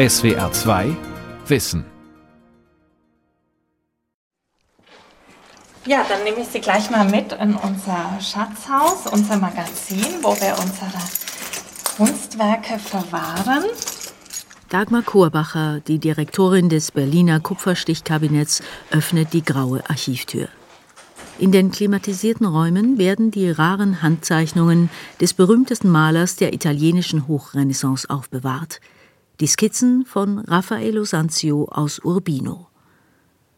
SWR 2 Wissen. Ja, dann nehme ich Sie gleich mal mit in unser Schatzhaus, unser Magazin, wo wir unsere Kunstwerke verwahren. Dagmar Kohrbacher, die Direktorin des Berliner Kupferstichkabinetts, öffnet die graue Archivtür. In den klimatisierten Räumen werden die raren Handzeichnungen des berühmtesten Malers der italienischen Hochrenaissance aufbewahrt, die Skizzen von Raffaello Sanzio aus Urbino.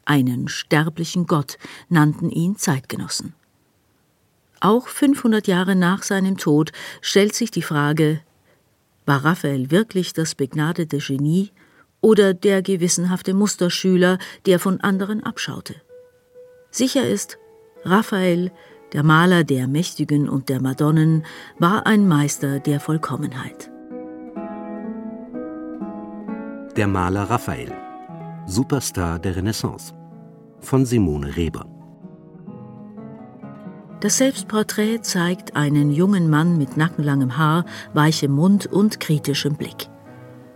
Einen sterblichen Gott nannten ihn Zeitgenossen. Auch 500 Jahre nach seinem Tod stellt sich die Frage, war Raphael wirklich das begnadete Genie oder der gewissenhafte Musterschüler, der von anderen abschaute? Sicher ist, Raphael, der Maler der Mächtigen und der Madonnen, war ein Meister der Vollkommenheit. Der Maler Raphael, Superstar der Renaissance von Simone Reber. Das Selbstporträt zeigt einen jungen Mann mit nackenlangem Haar, weichem Mund und kritischem Blick.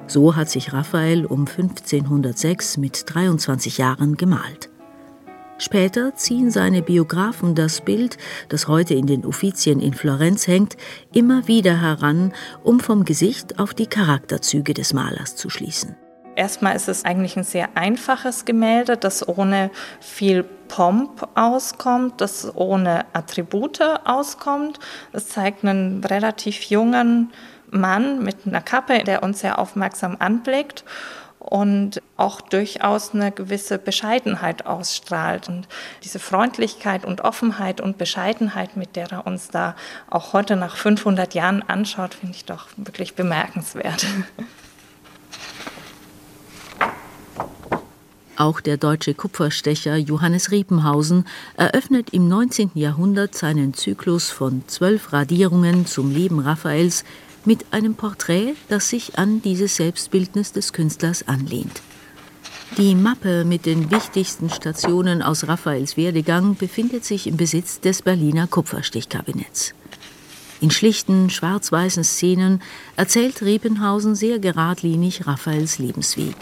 So hat sich Raphael um 1506 mit 23 Jahren gemalt. Später ziehen seine Biografen das Bild, das heute in den Uffizien in Florenz hängt, immer wieder heran, um vom Gesicht auf die Charakterzüge des Malers zu schließen. Erstmal ist es eigentlich ein sehr einfaches Gemälde, das ohne viel Pomp auskommt, das ohne Attribute auskommt. Es zeigt einen relativ jungen Mann mit einer Kappe, der uns sehr aufmerksam anblickt und auch durchaus eine gewisse Bescheidenheit ausstrahlt. Und diese Freundlichkeit und Offenheit und Bescheidenheit, mit der er uns da auch heute nach 500 Jahren anschaut, finde ich doch wirklich bemerkenswert. Auch der deutsche Kupferstecher Johannes Riepenhausen eröffnet im 19. Jahrhundert seinen Zyklus von zwölf Radierungen zum Leben Raphaels mit einem Porträt, das sich an dieses Selbstbildnis des Künstlers anlehnt. Die Mappe mit den wichtigsten Stationen aus Raphaels Werdegang befindet sich im Besitz des Berliner Kupferstichkabinetts. In schlichten, schwarz-weißen Szenen erzählt Riepenhausen sehr geradlinig Raphaels Lebensweg.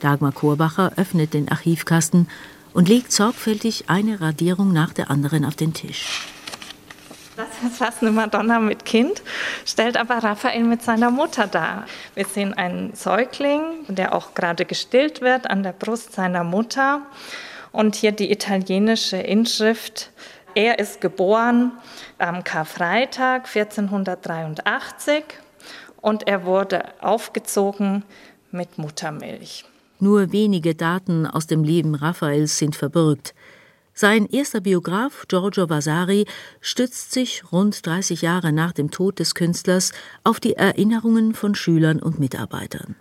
Dagmar Kohrbacher öffnet den Archivkasten und legt sorgfältig eine Radierung nach der anderen auf den Tisch. Das ist fast eine Madonna mit Kind, stellt aber Raphael mit seiner Mutter dar. Wir sehen einen Säugling, der auch gerade gestillt wird an der Brust seiner Mutter. Und hier die italienische Inschrift. Er ist geboren am Karfreitag 1483 und er wurde aufgezogen mit Muttermilch. Nur wenige Daten aus dem Leben Raphaels sind verbürgt. Sein erster Biograf Giorgio Vasari stützt sich rund 30 Jahre nach dem Tod des Künstlers auf die Erinnerungen von Schülern und Mitarbeitern.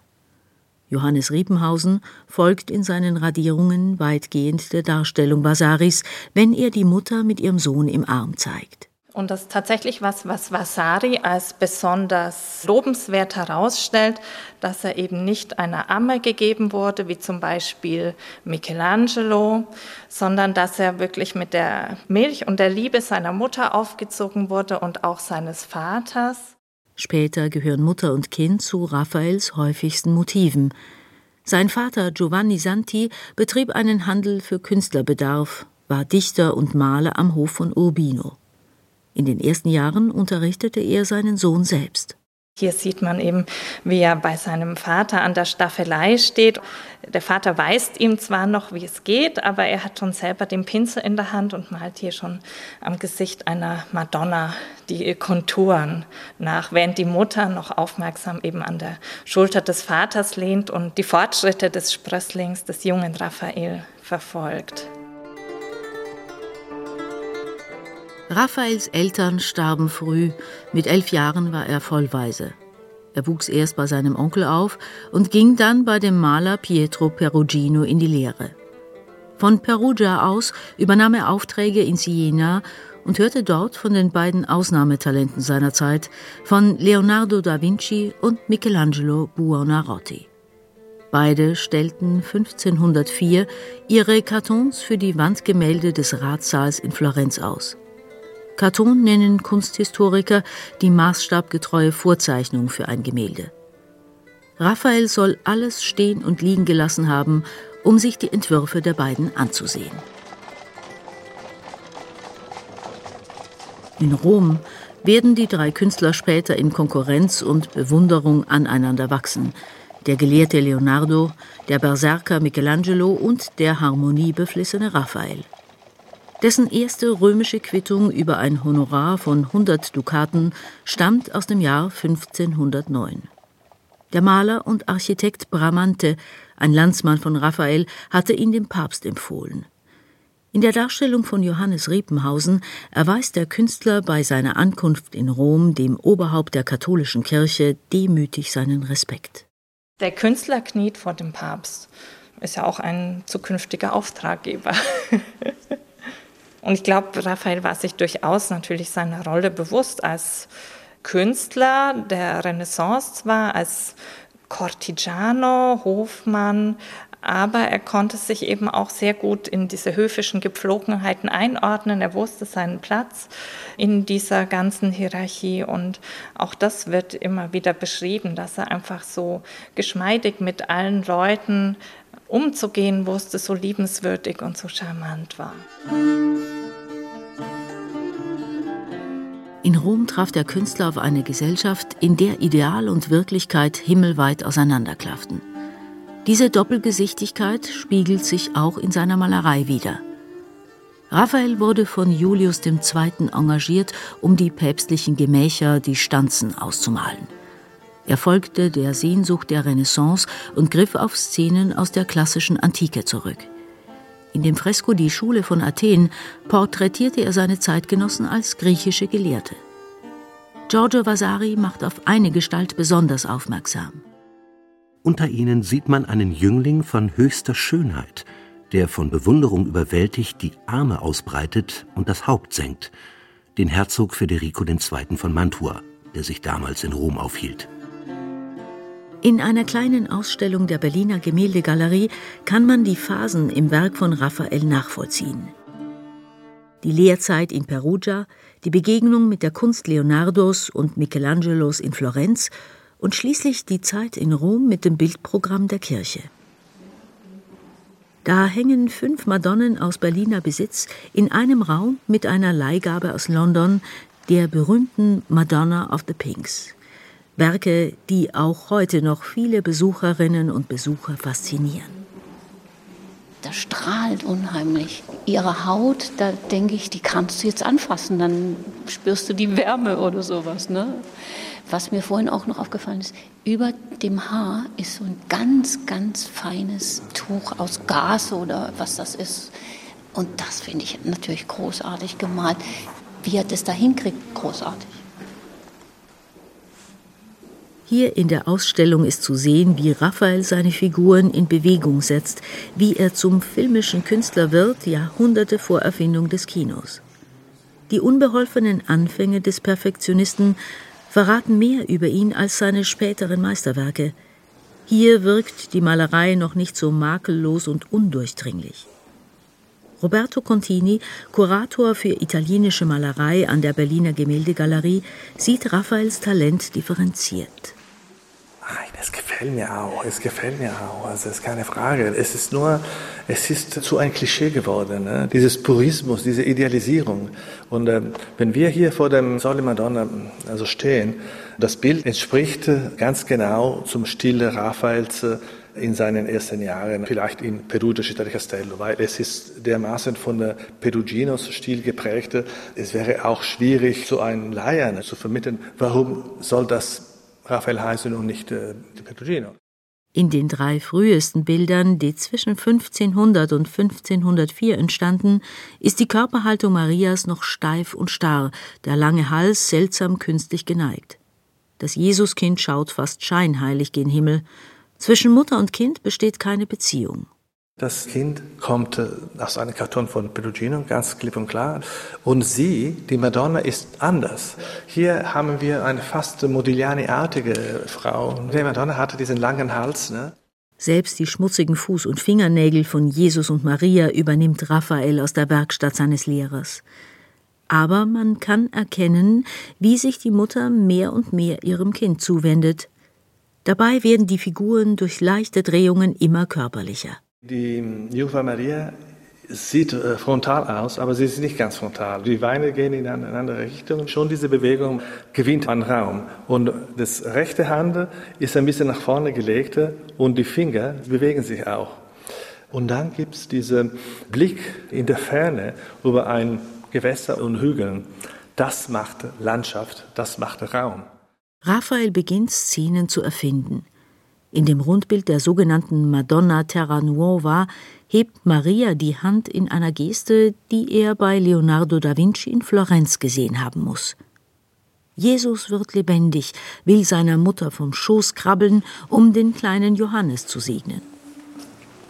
Johannes Riepenhausen folgt in seinen Radierungen weitgehend der Darstellung Vasaris, wenn er die Mutter mit ihrem Sohn im Arm zeigt. Und das ist tatsächlich was, was Vasari als besonders lobenswert herausstellt, dass er eben nicht einer Amme gegeben wurde, wie zum Beispiel Michelangelo, sondern dass er wirklich mit der Milch und der Liebe seiner Mutter aufgezogen wurde und auch seines Vaters. Später gehören Mutter und Kind zu Raphaels häufigsten Motiven. Sein Vater Giovanni Santi betrieb einen Handel für Künstlerbedarf, war Dichter und Maler am Hof von Urbino. In den ersten Jahren unterrichtete er seinen Sohn selbst. Hier sieht man eben, wie er bei seinem Vater an der Staffelei steht. Der Vater weist ihm zwar noch, wie es geht, aber er hat schon selber den Pinsel in der Hand und malt hier schon am Gesicht einer Madonna die Konturen nach, während die Mutter noch aufmerksam eben an der Schulter des Vaters lehnt und die Fortschritte des Sprösslings, des jungen Raphael, verfolgt. Raphaels Eltern starben früh, mit elf Jahren war er vollweise. Er wuchs erst bei seinem Onkel auf und ging dann bei dem Maler Pietro Perugino in die Lehre. Von Perugia aus übernahm er Aufträge in Siena und hörte dort von den beiden Ausnahmetalenten seiner Zeit, von Leonardo da Vinci und Michelangelo Buonarroti. Beide stellten 1504 ihre Kartons für die Wandgemälde des Ratssaals in Florenz aus. Karton nennen Kunsthistoriker die maßstabgetreue Vorzeichnung für ein Gemälde. Raphael soll alles stehen und liegen gelassen haben, um sich die Entwürfe der beiden anzusehen. In Rom werden die drei Künstler später in Konkurrenz und Bewunderung aneinander wachsen. Der gelehrte Leonardo, der Berserker Michelangelo und der harmoniebeflissene Raphael. Dessen erste römische Quittung über ein Honorar von 100 Dukaten stammt aus dem Jahr 1509. Der Maler und Architekt Bramante, ein Landsmann von Raphael, hatte ihn dem Papst empfohlen. In der Darstellung von Johannes Riepenhausen erweist der Künstler bei seiner Ankunft in Rom dem Oberhaupt der katholischen Kirche demütig seinen Respekt. Der Künstler kniet vor dem Papst. Ist ja auch ein zukünftiger Auftraggeber. Und ich glaube, Raphael war sich durchaus natürlich seiner Rolle bewusst als Künstler der Renaissance zwar, als Cortigiano, Hofmann, aber er konnte sich eben auch sehr gut in diese höfischen Gepflogenheiten einordnen. Er wusste seinen Platz in dieser ganzen Hierarchie und auch das wird immer wieder beschrieben, dass er einfach so geschmeidig mit allen Leuten umzugehen wusste, so liebenswürdig und so charmant war. In Rom traf der Künstler auf eine Gesellschaft, in der Ideal und Wirklichkeit himmelweit auseinanderklafften. Diese Doppelgesichtigkeit spiegelt sich auch in seiner Malerei wider. Raphael wurde von Julius II. engagiert, um die päpstlichen Gemächer, die Stanzen auszumalen. Er folgte der Sehnsucht der Renaissance und griff auf Szenen aus der klassischen Antike zurück. In dem Fresko Die Schule von Athen porträtierte er seine Zeitgenossen als griechische Gelehrte. Giorgio Vasari macht auf eine Gestalt besonders aufmerksam. Unter ihnen sieht man einen Jüngling von höchster Schönheit, der von Bewunderung überwältigt die Arme ausbreitet und das Haupt senkt, den Herzog Federico II. von Mantua, der sich damals in Rom aufhielt. In einer kleinen Ausstellung der Berliner Gemäldegalerie kann man die Phasen im Werk von Raphael nachvollziehen. Die Lehrzeit in Perugia, die Begegnung mit der Kunst Leonardos und Michelangelos in Florenz und schließlich die Zeit in Rom mit dem Bildprogramm der Kirche. Da hängen fünf Madonnen aus Berliner Besitz in einem Raum mit einer Leihgabe aus London, der berühmten Madonna of the Pinks. Werke, die auch heute noch viele Besucherinnen und Besucher faszinieren. Das strahlt unheimlich. Ihre Haut, da denke ich, die kannst du jetzt anfassen, dann spürst du die Wärme oder sowas. Ne? Was mir vorhin auch noch aufgefallen ist, über dem Haar ist so ein ganz, ganz feines Tuch aus Gas oder was das ist. Und das finde ich natürlich großartig gemalt. Wie er das da hinkriegt, großartig. Hier in der Ausstellung ist zu sehen, wie Raphael seine Figuren in Bewegung setzt, wie er zum filmischen Künstler wird, Jahrhunderte vor Erfindung des Kinos. Die unbeholfenen Anfänge des Perfektionisten verraten mehr über ihn als seine späteren Meisterwerke. Hier wirkt die Malerei noch nicht so makellos und undurchdringlich. Roberto Contini, Kurator für italienische Malerei an der Berliner Gemäldegalerie, sieht Raphaels Talent differenziert. Es gefällt mir auch, es gefällt mir auch, also ist keine Frage. Es ist nur, es ist zu ein Klischee geworden, ne? dieses Purismus, diese Idealisierung. Und äh, wenn wir hier vor dem Sole Madonna also stehen, das Bild entspricht ganz genau zum Stil Raphaels äh, in seinen ersten Jahren, vielleicht in Perugia Città di Castello, weil es ist dermaßen von der Peruginos-Stil geprägt. Es wäre auch schwierig, so einen Laien zu vermitteln, warum soll das Raphael heißen und nicht äh, Petrugino. In den drei frühesten Bildern, die zwischen 1500 und 1504 entstanden, ist die Körperhaltung Marias noch steif und starr, der lange Hals seltsam künstlich geneigt. Das Jesuskind schaut fast scheinheilig gen Himmel. Zwischen Mutter und Kind besteht keine Beziehung. Das Kind kommt äh, aus einem Karton von Perugino, ganz klipp und klar. Und sie, die Madonna, ist anders. Hier haben wir eine fast Modigliani-artige Frau. Die Madonna hatte diesen langen Hals. Ne? Selbst die schmutzigen Fuß- und Fingernägel von Jesus und Maria übernimmt Raphael aus der Werkstatt seines Lehrers. Aber man kann erkennen, wie sich die Mutter mehr und mehr ihrem Kind zuwendet. Dabei werden die Figuren durch leichte Drehungen immer körperlicher. Die Jungfrau Maria sieht äh, frontal aus, aber sie ist nicht ganz frontal. Die Beine gehen in eine andere Richtung. Schon diese Bewegung gewinnt an Raum. Und das rechte Hand ist ein bisschen nach vorne gelegt und die Finger bewegen sich auch. Und dann gibt es diesen Blick in der Ferne über ein Gewässer und Hügeln. Das macht Landschaft, das macht Raum. Raphael beginnt Szenen zu erfinden. In dem Rundbild der sogenannten Madonna Terra Nuova hebt Maria die Hand in einer Geste, die er bei Leonardo da Vinci in Florenz gesehen haben muss. Jesus wird lebendig, will seiner Mutter vom Schoß krabbeln, um den kleinen Johannes zu segnen.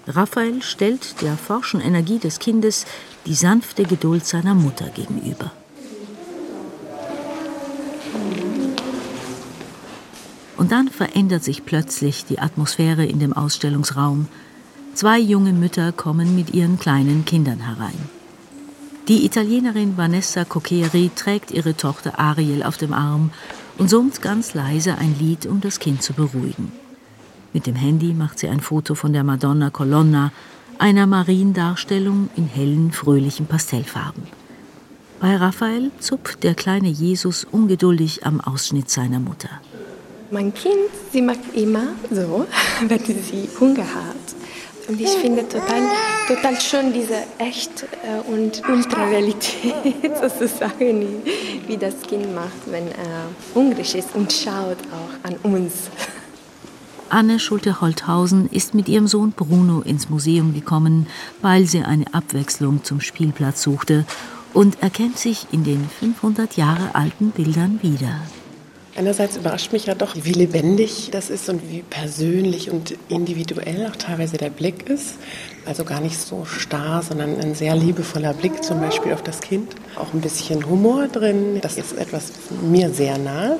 Raphael stellt der forschen Energie des Kindes die sanfte Geduld seiner Mutter gegenüber. Und dann verändert sich plötzlich die Atmosphäre in dem Ausstellungsraum. Zwei junge Mütter kommen mit ihren kleinen Kindern herein. Die Italienerin Vanessa Coccheri trägt ihre Tochter Ariel auf dem Arm und summt ganz leise ein Lied, um das Kind zu beruhigen. Mit dem Handy macht sie ein Foto von der Madonna Colonna, einer Mariendarstellung in hellen, fröhlichen Pastellfarben. Bei Raphael zupft der kleine Jesus ungeduldig am Ausschnitt seiner Mutter. Mein Kind, sie mag immer so, wenn sie Hunger hat. Und ich finde total, total schön diese Echt- äh, und Ultrarealität sozusagen, wie das Kind macht, wenn er hungrig ist und schaut auch an uns. Anne Schulte-Holthausen ist mit ihrem Sohn Bruno ins Museum gekommen, weil sie eine Abwechslung zum Spielplatz suchte und erkennt sich in den 500 Jahre alten Bildern wieder. Einerseits überrascht mich ja doch, wie lebendig das ist und wie persönlich und individuell auch teilweise der Blick ist. Also gar nicht so starr, sondern ein sehr liebevoller Blick zum Beispiel auf das Kind. Auch ein bisschen Humor drin. Das ist etwas mir sehr nahe.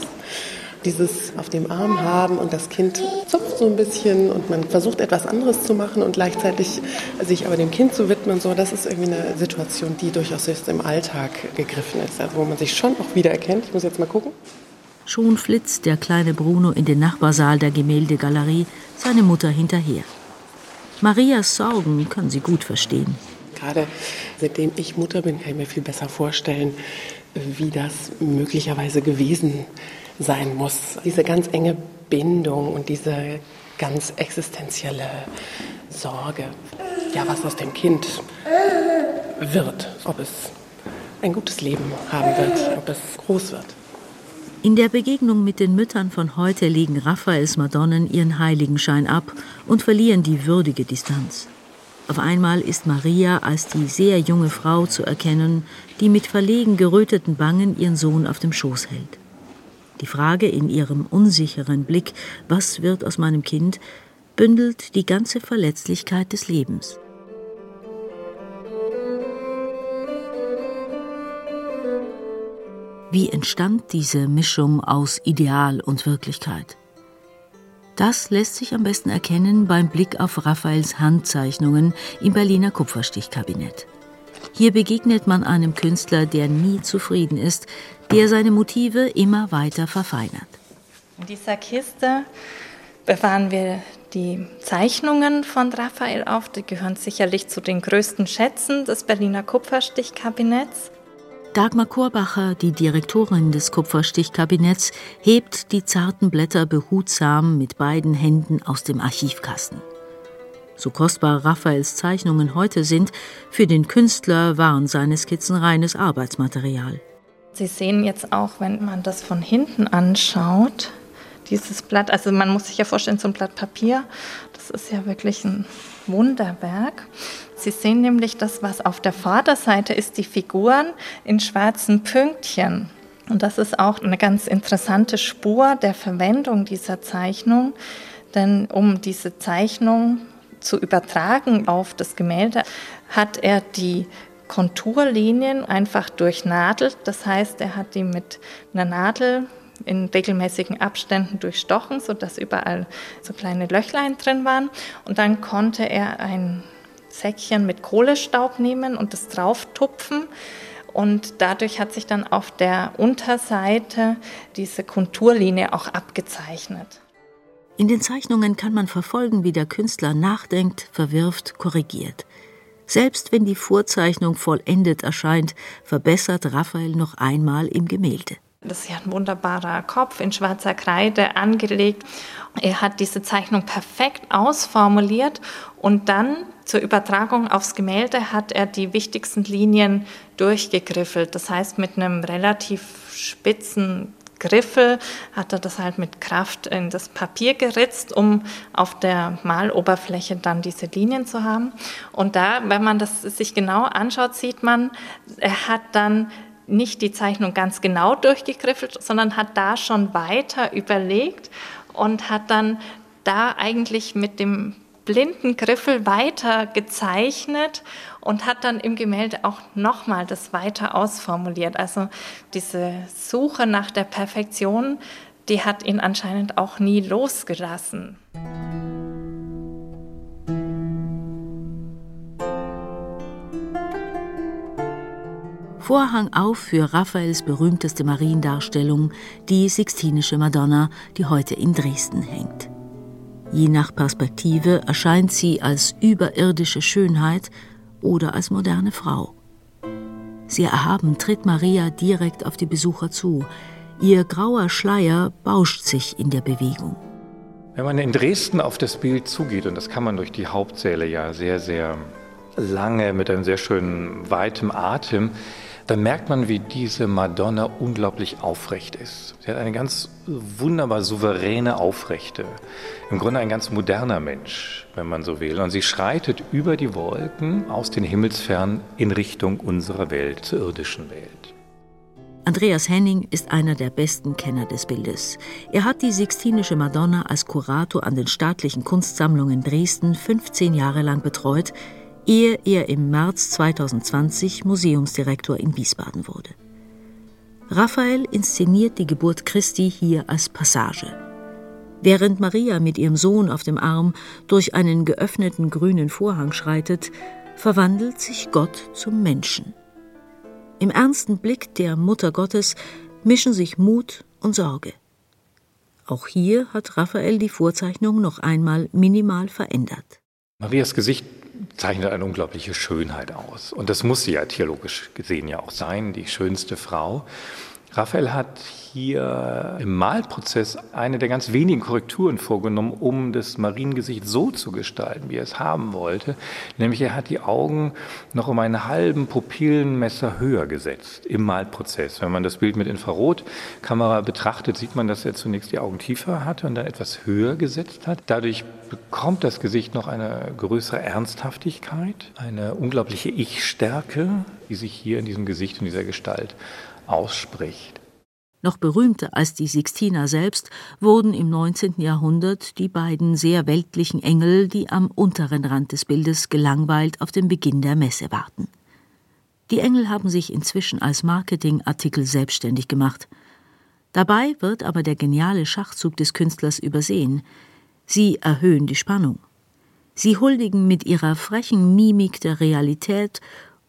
Dieses auf dem Arm haben und das Kind zupft so ein bisschen und man versucht etwas anderes zu machen und gleichzeitig sich aber dem Kind zu widmen, so, das ist irgendwie eine Situation, die durchaus jetzt im Alltag gegriffen ist, also wo man sich schon auch wiedererkennt. Ich muss jetzt mal gucken. Schon flitzt der kleine Bruno in den Nachbarsaal der Gemäldegalerie seine Mutter hinterher. Marias Sorgen kann sie gut verstehen. Gerade seitdem ich Mutter bin, kann ich mir viel besser vorstellen, wie das möglicherweise gewesen sein muss. Diese ganz enge Bindung und diese ganz existenzielle Sorge. Ja, was aus dem Kind wird, ob es ein gutes Leben haben wird, ob es groß wird. In der Begegnung mit den Müttern von heute legen Raphaels Madonnen ihren Heiligenschein ab und verlieren die würdige Distanz. Auf einmal ist Maria als die sehr junge Frau zu erkennen, die mit verlegen geröteten Wangen ihren Sohn auf dem Schoß hält. Die Frage in ihrem unsicheren Blick, was wird aus meinem Kind, bündelt die ganze Verletzlichkeit des Lebens. Wie entstand diese Mischung aus Ideal und Wirklichkeit? Das lässt sich am besten erkennen beim Blick auf Raphaels Handzeichnungen im Berliner Kupferstichkabinett. Hier begegnet man einem Künstler, der nie zufrieden ist, der seine Motive immer weiter verfeinert. In dieser Kiste bewahren wir die Zeichnungen von Raphael auf. Die gehören sicherlich zu den größten Schätzen des Berliner Kupferstichkabinetts. Dagmar Korbacher, die Direktorin des Kupferstichkabinetts, hebt die zarten Blätter behutsam mit beiden Händen aus dem Archivkasten. So kostbar Raphaels Zeichnungen heute sind, für den Künstler waren seine Skizzen reines Arbeitsmaterial. Sie sehen jetzt auch, wenn man das von hinten anschaut, dieses Blatt, also man muss sich ja vorstellen, so ein Blatt Papier, das ist ja wirklich ein Wunderwerk. Sie sehen nämlich das, was auf der Vorderseite ist, die Figuren in schwarzen Pünktchen. Und das ist auch eine ganz interessante Spur der Verwendung dieser Zeichnung, denn um diese Zeichnung zu übertragen auf das Gemälde, hat er die Konturlinien einfach durchnadelt. Das heißt, er hat die mit einer Nadel in regelmäßigen Abständen durchstochen, sodass überall so kleine Löchlein drin waren. Und dann konnte er ein Säckchen mit Kohlestaub nehmen und das drauftupfen. Und dadurch hat sich dann auf der Unterseite diese Konturlinie auch abgezeichnet. In den Zeichnungen kann man verfolgen, wie der Künstler nachdenkt, verwirft, korrigiert. Selbst wenn die Vorzeichnung vollendet erscheint, verbessert Raphael noch einmal im Gemälde. Das ist ja ein wunderbarer Kopf in schwarzer Kreide angelegt. Er hat diese Zeichnung perfekt ausformuliert und dann zur Übertragung aufs Gemälde hat er die wichtigsten Linien durchgegriffelt. Das heißt, mit einem relativ spitzen Griffel hat er das halt mit Kraft in das Papier geritzt, um auf der Maloberfläche dann diese Linien zu haben. Und da, wenn man das sich genau anschaut, sieht man, er hat dann nicht die Zeichnung ganz genau durchgegriffelt, sondern hat da schon weiter überlegt und hat dann da eigentlich mit dem blinden Griffel weiter gezeichnet und hat dann im Gemälde auch nochmal das weiter ausformuliert. Also diese Suche nach der Perfektion, die hat ihn anscheinend auch nie losgelassen. Vorhang auf für Raphaels berühmteste Mariendarstellung, die Sixtinische Madonna, die heute in Dresden hängt. Je nach Perspektive erscheint sie als überirdische Schönheit oder als moderne Frau. Sehr erhaben tritt Maria direkt auf die Besucher zu. Ihr grauer Schleier bauscht sich in der Bewegung. Wenn man in Dresden auf das Bild zugeht, und das kann man durch die Hauptsäle ja sehr, sehr lange mit einem sehr schönen weitem Atem, dann merkt man, wie diese Madonna unglaublich aufrecht ist. Sie hat eine ganz wunderbar souveräne Aufrechte. Im Grunde ein ganz moderner Mensch, wenn man so will. Und sie schreitet über die Wolken aus den Himmelsfernen in Richtung unserer Welt, zur irdischen Welt. Andreas Henning ist einer der besten Kenner des Bildes. Er hat die Sixtinische Madonna als Kurator an den staatlichen Kunstsammlungen Dresden 15 Jahre lang betreut, ehe er im März 2020 Museumsdirektor in Wiesbaden wurde. Raphael inszeniert die Geburt Christi hier als Passage. Während Maria mit ihrem Sohn auf dem Arm durch einen geöffneten grünen Vorhang schreitet, verwandelt sich Gott zum Menschen. Im ernsten Blick der Mutter Gottes mischen sich Mut und Sorge. Auch hier hat Raphael die Vorzeichnung noch einmal minimal verändert. Marias Gesicht zeichnet eine unglaubliche Schönheit aus. Und das muss sie ja theologisch gesehen ja auch sein, die schönste Frau. Raphael hat hier im Malprozess eine der ganz wenigen Korrekturen vorgenommen, um das Mariengesicht so zu gestalten, wie er es haben wollte. Nämlich er hat die Augen noch um einen halben Pupillenmesser höher gesetzt im Malprozess. Wenn man das Bild mit Infrarotkamera betrachtet, sieht man, dass er zunächst die Augen tiefer hatte und dann etwas höher gesetzt hat. Dadurch bekommt das Gesicht noch eine größere Ernsthaftigkeit, eine unglaubliche Ich-Stärke, die sich hier in diesem Gesicht und dieser Gestalt ausspricht. Noch berühmter als die Sixtina selbst wurden im 19. Jahrhundert die beiden sehr weltlichen Engel, die am unteren Rand des Bildes gelangweilt auf den Beginn der Messe warten. Die Engel haben sich inzwischen als Marketingartikel selbstständig gemacht. Dabei wird aber der geniale Schachzug des Künstlers übersehen. Sie erhöhen die Spannung. Sie huldigen mit ihrer frechen Mimik der Realität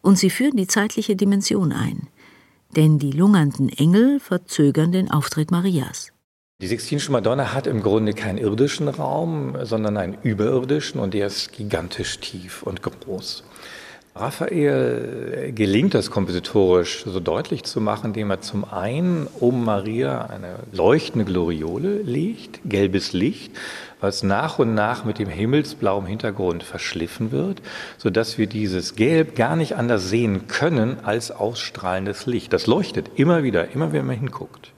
und sie führen die zeitliche Dimension ein denn die lungernden Engel verzögern den Auftritt Marias. Die Sixtinische Madonna hat im Grunde keinen irdischen Raum, sondern einen überirdischen und der ist gigantisch tief und groß. Raphael gelingt das kompositorisch so deutlich zu machen, indem er zum einen um Maria eine leuchtende Gloriole legt, gelbes Licht, was nach und nach mit dem himmelsblauen Hintergrund verschliffen wird, sodass wir dieses Gelb gar nicht anders sehen können als ausstrahlendes Licht. Das leuchtet immer wieder, immer wenn man hinguckt.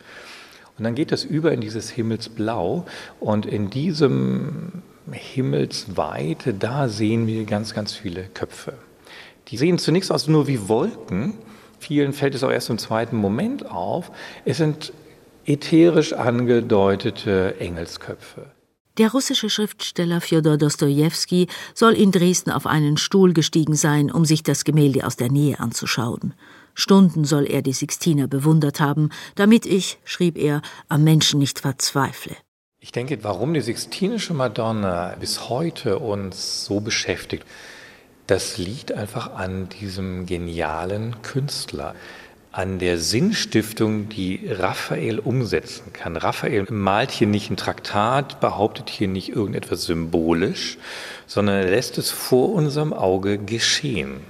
Und dann geht das über in dieses Himmelsblau und in diesem Himmelsweite, da sehen wir ganz, ganz viele Köpfe. Die sehen zunächst aus nur wie Wolken. Vielen fällt es auch erst im zweiten Moment auf. Es sind ätherisch angedeutete Engelsköpfe. Der russische Schriftsteller Fjodor Dostojewski soll in Dresden auf einen Stuhl gestiegen sein, um sich das Gemälde aus der Nähe anzuschauen. Stunden soll er die Sixtiner bewundert haben, damit ich, schrieb er, am Menschen nicht verzweifle. Ich denke, warum die Sixtinische Madonna bis heute uns so beschäftigt, das liegt einfach an diesem genialen Künstler an der Sinnstiftung, die Raphael umsetzen kann. Raphael malt hier nicht ein Traktat, behauptet hier nicht irgendetwas symbolisch, sondern er lässt es vor unserem Auge geschehen.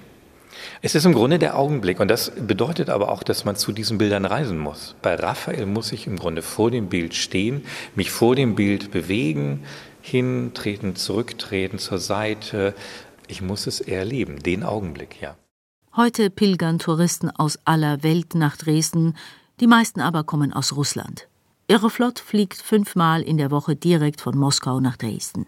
Es ist im Grunde der Augenblick und das bedeutet aber auch, dass man zu diesen Bildern reisen muss. Bei Raphael muss ich im Grunde vor dem Bild stehen, mich vor dem Bild bewegen, hintreten, zurücktreten zur Seite. Ich muss es erleben, den Augenblick, ja. Heute pilgern Touristen aus aller Welt nach Dresden, die meisten aber kommen aus Russland. Aeroflot fliegt fünfmal in der Woche direkt von Moskau nach Dresden.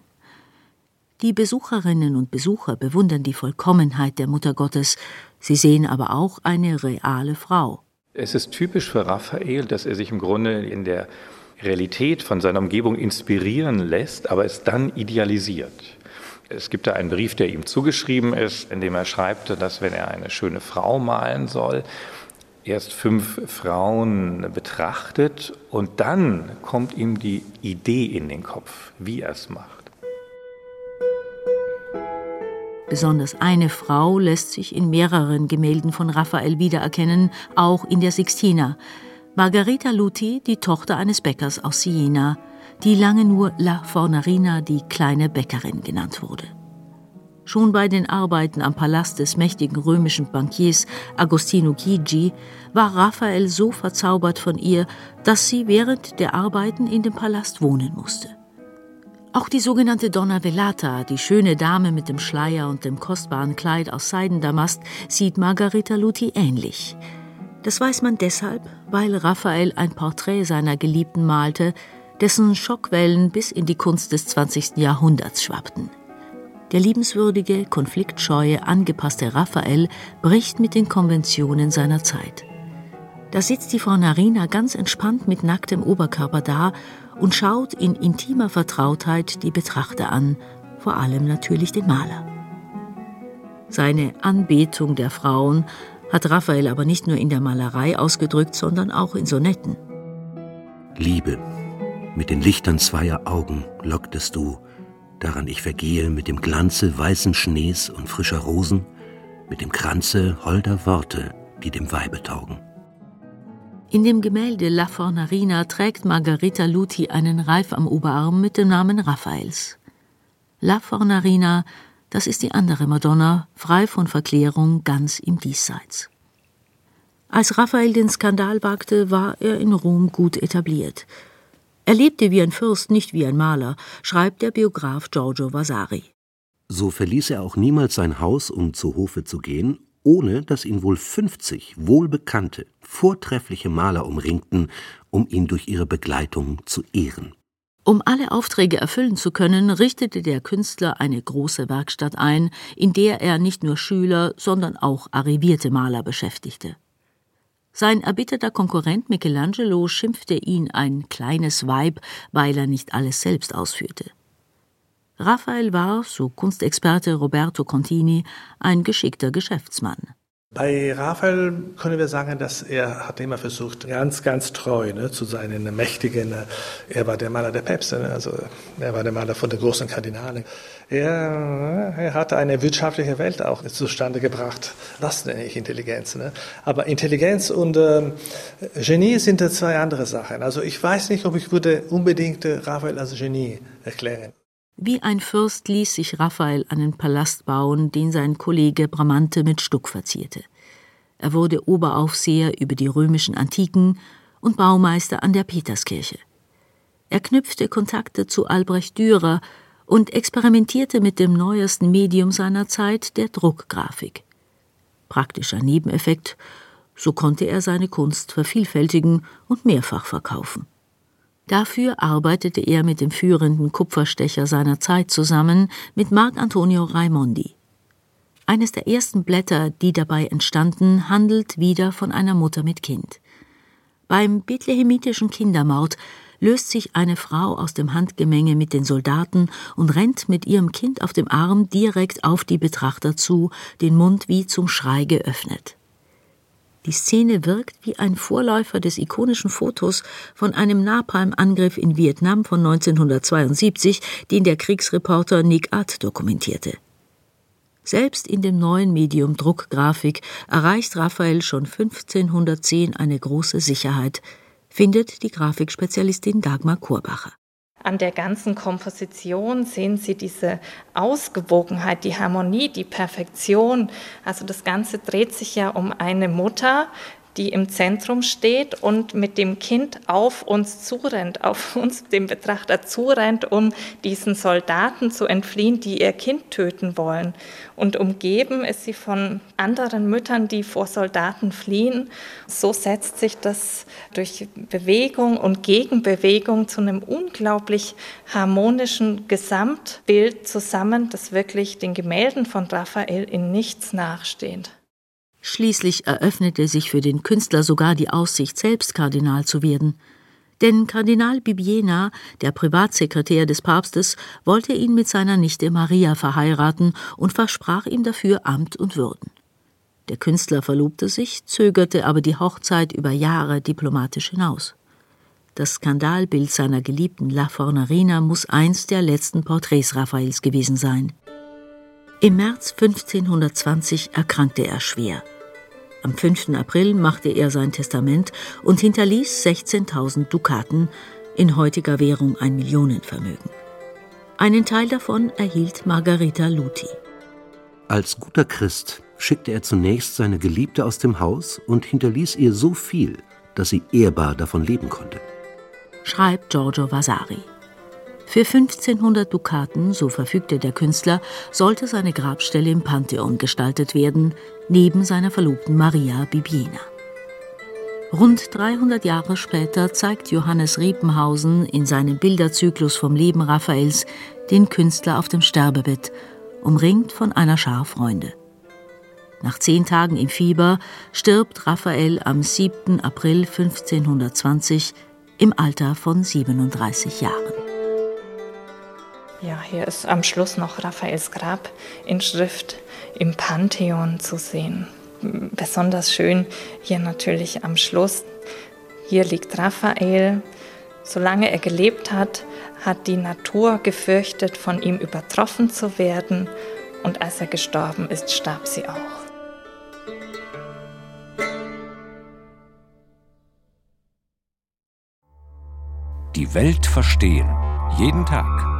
Die Besucherinnen und Besucher bewundern die Vollkommenheit der Mutter Gottes, sie sehen aber auch eine reale Frau. Es ist typisch für Raphael, dass er sich im Grunde in der Realität von seiner Umgebung inspirieren lässt, aber es dann idealisiert. Es gibt da einen Brief, der ihm zugeschrieben ist, in dem er schreibt, dass wenn er eine schöne Frau malen soll, erst fünf Frauen betrachtet und dann kommt ihm die Idee in den Kopf, wie er es macht. Besonders eine Frau lässt sich in mehreren Gemälden von Raphael wiedererkennen, auch in der Sixtina. Margarita Luti, die Tochter eines Bäckers aus Siena, die lange nur La Fornarina, die kleine Bäckerin, genannt wurde. Schon bei den Arbeiten am Palast des mächtigen römischen Bankiers Agostino Chigi war Raphael so verzaubert von ihr, dass sie während der Arbeiten in dem Palast wohnen musste. Auch die sogenannte Donna Velata, die schöne Dame mit dem Schleier und dem kostbaren Kleid aus Seidendamast, sieht Margarita Luti ähnlich. Das weiß man deshalb, weil Raphael ein Porträt seiner Geliebten malte, dessen Schockwellen bis in die Kunst des 20. Jahrhunderts schwappten. Der liebenswürdige, konfliktscheue, angepasste Raphael bricht mit den Konventionen seiner Zeit. Da sitzt die Frau Narina ganz entspannt mit nacktem Oberkörper da und schaut in intimer Vertrautheit die Betrachter an, vor allem natürlich den Maler. Seine Anbetung der Frauen hat Raphael aber nicht nur in der Malerei ausgedrückt, sondern auch in Sonetten. Liebe, mit den Lichtern zweier Augen locktest du, daran ich vergehe, mit dem Glanze weißen Schnees und frischer Rosen, mit dem Kranze holder Worte, die dem Weibe taugen. In dem Gemälde La Fornarina trägt Margarita Luti einen Reif am Oberarm mit dem Namen Raphaels. La Fornarina, das ist die andere Madonna, frei von Verklärung, ganz im Diesseits. Als Raphael den Skandal wagte, war er in Rom gut etabliert. Er lebte wie ein Fürst, nicht wie ein Maler, schreibt der Biograf Giorgio Vasari. So verließ er auch niemals sein Haus, um zu Hofe zu gehen, ohne dass ihn wohl 50 wohlbekannte, vortreffliche Maler umringten, um ihn durch ihre Begleitung zu ehren. Um alle Aufträge erfüllen zu können, richtete der Künstler eine große Werkstatt ein, in der er nicht nur Schüler, sondern auch arrivierte Maler beschäftigte. Sein erbitterter Konkurrent Michelangelo schimpfte ihn ein kleines Weib, weil er nicht alles selbst ausführte. Raphael war, so Kunstexperte Roberto Contini, ein geschickter Geschäftsmann. Bei Raphael können wir sagen, dass er hat immer versucht, ganz, ganz treu ne, zu seinen Mächtigen. Er war der Maler der Päpste, ne, also er war der Maler von den großen Kardinalen. Er, er hatte eine wirtschaftliche Welt auch zustande gebracht. Das nenne ich Intelligenz. Ne? Aber Intelligenz und äh, Genie sind zwei andere Sachen. Also ich weiß nicht, ob ich würde unbedingt Raphael als Genie erklären. Wie ein Fürst ließ sich Raphael einen Palast bauen, den sein Kollege Bramante mit Stuck verzierte. Er wurde Oberaufseher über die römischen Antiken und Baumeister an der Peterskirche. Er knüpfte Kontakte zu Albrecht Dürer und experimentierte mit dem neuesten Medium seiner Zeit, der Druckgrafik. Praktischer Nebeneffekt, so konnte er seine Kunst vervielfältigen und mehrfach verkaufen. Dafür arbeitete er mit dem führenden Kupferstecher seiner Zeit zusammen, mit Marc Antonio Raimondi. Eines der ersten Blätter, die dabei entstanden, handelt wieder von einer Mutter mit Kind. Beim bethlehemitischen Kindermord löst sich eine Frau aus dem Handgemenge mit den Soldaten und rennt mit ihrem Kind auf dem Arm direkt auf die Betrachter zu, den Mund wie zum Schrei geöffnet. Die Szene wirkt wie ein Vorläufer des ikonischen Fotos von einem Napalm-Angriff in Vietnam von 1972, den der Kriegsreporter Nick Art dokumentierte. Selbst in dem neuen Medium Druckgrafik erreicht Raphael schon 1510 eine große Sicherheit, findet die Grafikspezialistin Dagmar Kurbacher. An der ganzen Komposition sehen Sie diese Ausgewogenheit, die Harmonie, die Perfektion. Also das Ganze dreht sich ja um eine Mutter, die im Zentrum steht und mit dem Kind auf uns zurennt, auf uns, dem Betrachter zurennt, um diesen Soldaten zu entfliehen, die ihr Kind töten wollen. Und umgeben ist sie von anderen Müttern, die vor Soldaten fliehen. So setzt sich das durch Bewegung und Gegenbewegung zu einem unglaublich harmonischen Gesamtbild zusammen, das wirklich den Gemälden von Raphael in nichts nachsteht. Schließlich eröffnete sich für den Künstler sogar die Aussicht, selbst Kardinal zu werden. Denn Kardinal Bibbiena, der Privatsekretär des Papstes, wollte ihn mit seiner Nichte Maria verheiraten und versprach ihm dafür Amt und Würden. Der Künstler verlobte sich, zögerte aber die Hochzeit über Jahre diplomatisch hinaus. Das Skandalbild seiner geliebten La Fornerina muss eins der letzten Porträts Raphaels gewesen sein. Im März 1520 erkrankte er schwer. Am 5. April machte er sein Testament und hinterließ 16.000 Dukaten, in heutiger Währung ein Millionenvermögen. Einen Teil davon erhielt Margarita Luthi. Als guter Christ schickte er zunächst seine Geliebte aus dem Haus und hinterließ ihr so viel, dass sie ehrbar davon leben konnte. Schreibt Giorgio Vasari. Für 1500 Dukaten, so verfügte der Künstler, sollte seine Grabstelle im Pantheon gestaltet werden, neben seiner Verlobten Maria Bibbiena. Rund 300 Jahre später zeigt Johannes Riepenhausen in seinem Bilderzyklus vom Leben Raphaels den Künstler auf dem Sterbebett, umringt von einer Schar Freunde. Nach zehn Tagen im Fieber stirbt Raphael am 7. April 1520 im Alter von 37 Jahren. Ja, hier ist am Schluss noch Raphaels Grab in Schrift im Pantheon zu sehen. Besonders schön hier natürlich am Schluss. Hier liegt Raphael. Solange er gelebt hat, hat die Natur gefürchtet, von ihm übertroffen zu werden. Und als er gestorben ist, starb sie auch. Die Welt verstehen. Jeden Tag